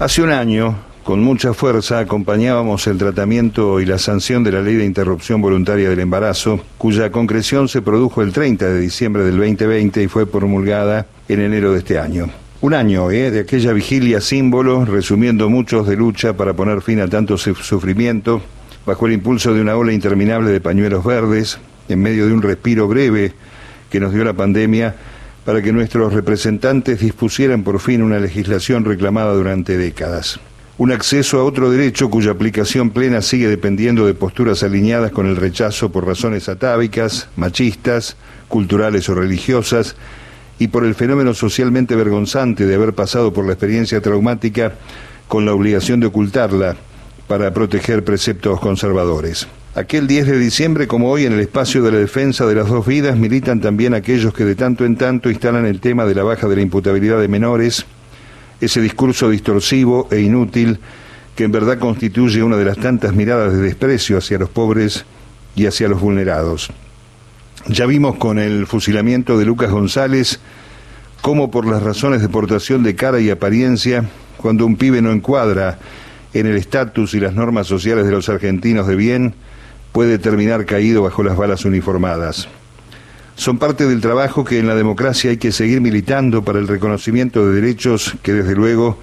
Hace un año, con mucha fuerza, acompañábamos el tratamiento y la sanción de la ley de interrupción voluntaria del embarazo, cuya concreción se produjo el 30 de diciembre del 2020 y fue promulgada en enero de este año. Un año ¿eh? de aquella vigilia símbolo, resumiendo muchos de lucha para poner fin a tanto sufrimiento, bajo el impulso de una ola interminable de pañuelos verdes, en medio de un respiro breve que nos dio la pandemia, para que nuestros representantes dispusieran por fin una legislación reclamada durante décadas. Un acceso a otro derecho cuya aplicación plena sigue dependiendo de posturas alineadas con el rechazo por razones atávicas, machistas, culturales o religiosas, y por el fenómeno socialmente vergonzante de haber pasado por la experiencia traumática con la obligación de ocultarla para proteger preceptos conservadores. Aquel 10 de diciembre, como hoy, en el espacio de la defensa de las dos vidas, militan también aquellos que de tanto en tanto instalan el tema de la baja de la imputabilidad de menores, ese discurso distorsivo e inútil que en verdad constituye una de las tantas miradas de desprecio hacia los pobres y hacia los vulnerados. Ya vimos con el fusilamiento de Lucas González cómo por las razones de portación de cara y apariencia, cuando un pibe no encuadra en el estatus y las normas sociales de los argentinos de bien, puede terminar caído bajo las balas uniformadas. Son parte del trabajo que en la democracia hay que seguir militando para el reconocimiento de derechos que desde luego,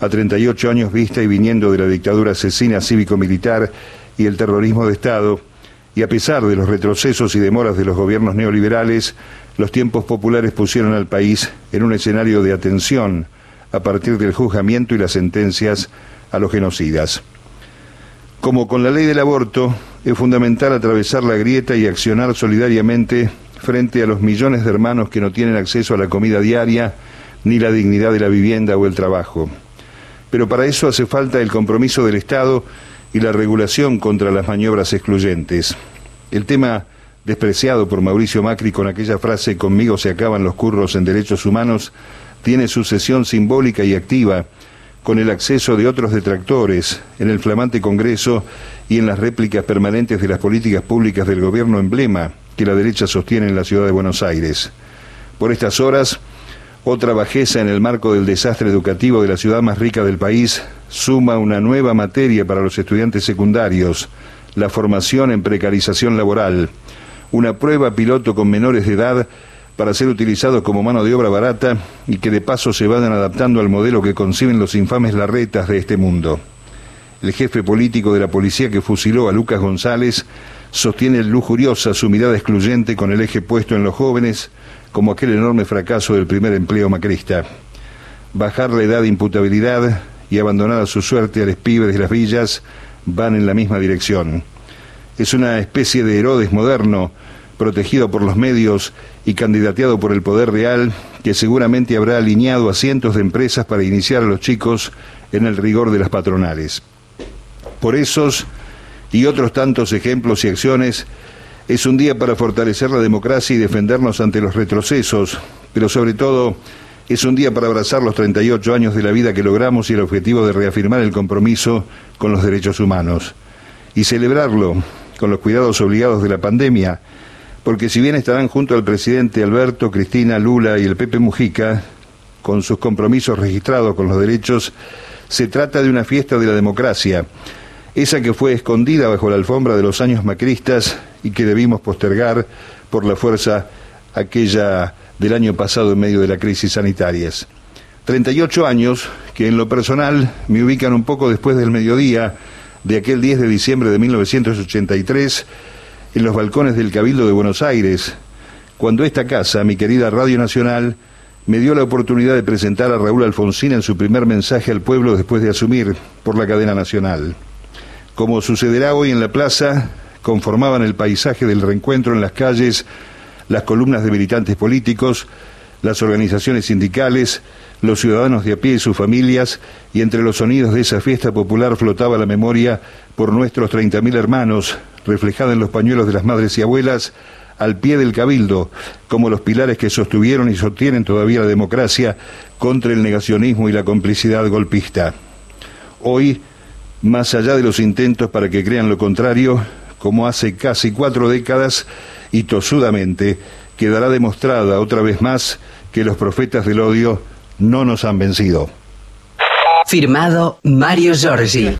a 38 años vista y viniendo de la dictadura asesina cívico-militar y el terrorismo de Estado, y a pesar de los retrocesos y demoras de los gobiernos neoliberales, los tiempos populares pusieron al país en un escenario de atención a partir del juzgamiento y las sentencias a los genocidas. Como con la ley del aborto, es fundamental atravesar la grieta y accionar solidariamente frente a los millones de hermanos que no tienen acceso a la comida diaria ni la dignidad de la vivienda o el trabajo. Pero para eso hace falta el compromiso del Estado y la regulación contra las maniobras excluyentes. El tema despreciado por Mauricio Macri con aquella frase conmigo se acaban los curros en derechos humanos tiene sucesión simbólica y activa con el acceso de otros detractores en el flamante Congreso y en las réplicas permanentes de las políticas públicas del gobierno emblema que la derecha sostiene en la ciudad de Buenos Aires. Por estas horas, otra bajeza en el marco del desastre educativo de la ciudad más rica del país suma una nueva materia para los estudiantes secundarios, la formación en precarización laboral, una prueba piloto con menores de edad para ser utilizados como mano de obra barata y que de paso se vayan adaptando al modelo que conciben los infames larretas de este mundo. El jefe político de la policía que fusiló a Lucas González sostiene lujuriosa su mirada excluyente con el eje puesto en los jóvenes como aquel enorme fracaso del primer empleo macrista. Bajar la edad de imputabilidad y abandonar a su suerte a los pibes de las villas van en la misma dirección. Es una especie de Herodes moderno protegido por los medios y candidateado por el poder real, que seguramente habrá alineado a cientos de empresas para iniciar a los chicos en el rigor de las patronales. Por esos y otros tantos ejemplos y acciones, es un día para fortalecer la democracia y defendernos ante los retrocesos, pero sobre todo es un día para abrazar los 38 años de la vida que logramos y el objetivo de reafirmar el compromiso con los derechos humanos. Y celebrarlo con los cuidados obligados de la pandemia, porque si bien estarán junto al presidente Alberto, Cristina, Lula y el Pepe Mujica, con sus compromisos registrados con los derechos, se trata de una fiesta de la democracia, esa que fue escondida bajo la alfombra de los años macristas y que debimos postergar por la fuerza aquella del año pasado en medio de la crisis sanitarias. 38 años que en lo personal me ubican un poco después del mediodía de aquel 10 de diciembre de 1983 en los balcones del Cabildo de Buenos Aires, cuando esta casa, mi querida Radio Nacional, me dio la oportunidad de presentar a Raúl Alfonsín en su primer mensaje al pueblo después de asumir por la cadena nacional. Como sucederá hoy en la plaza, conformaban el paisaje del reencuentro en las calles las columnas de militantes políticos, las organizaciones sindicales, los ciudadanos de a pie y sus familias, y entre los sonidos de esa fiesta popular flotaba la memoria por nuestros 30.000 hermanos, reflejada en los pañuelos de las madres y abuelas, al pie del cabildo, como los pilares que sostuvieron y sostienen todavía la democracia contra el negacionismo y la complicidad golpista. Hoy, más allá de los intentos para que crean lo contrario, como hace casi cuatro décadas, y tosudamente, quedará demostrada otra vez más que los profetas del odio no nos han vencido. Firmado Mario Giorgi.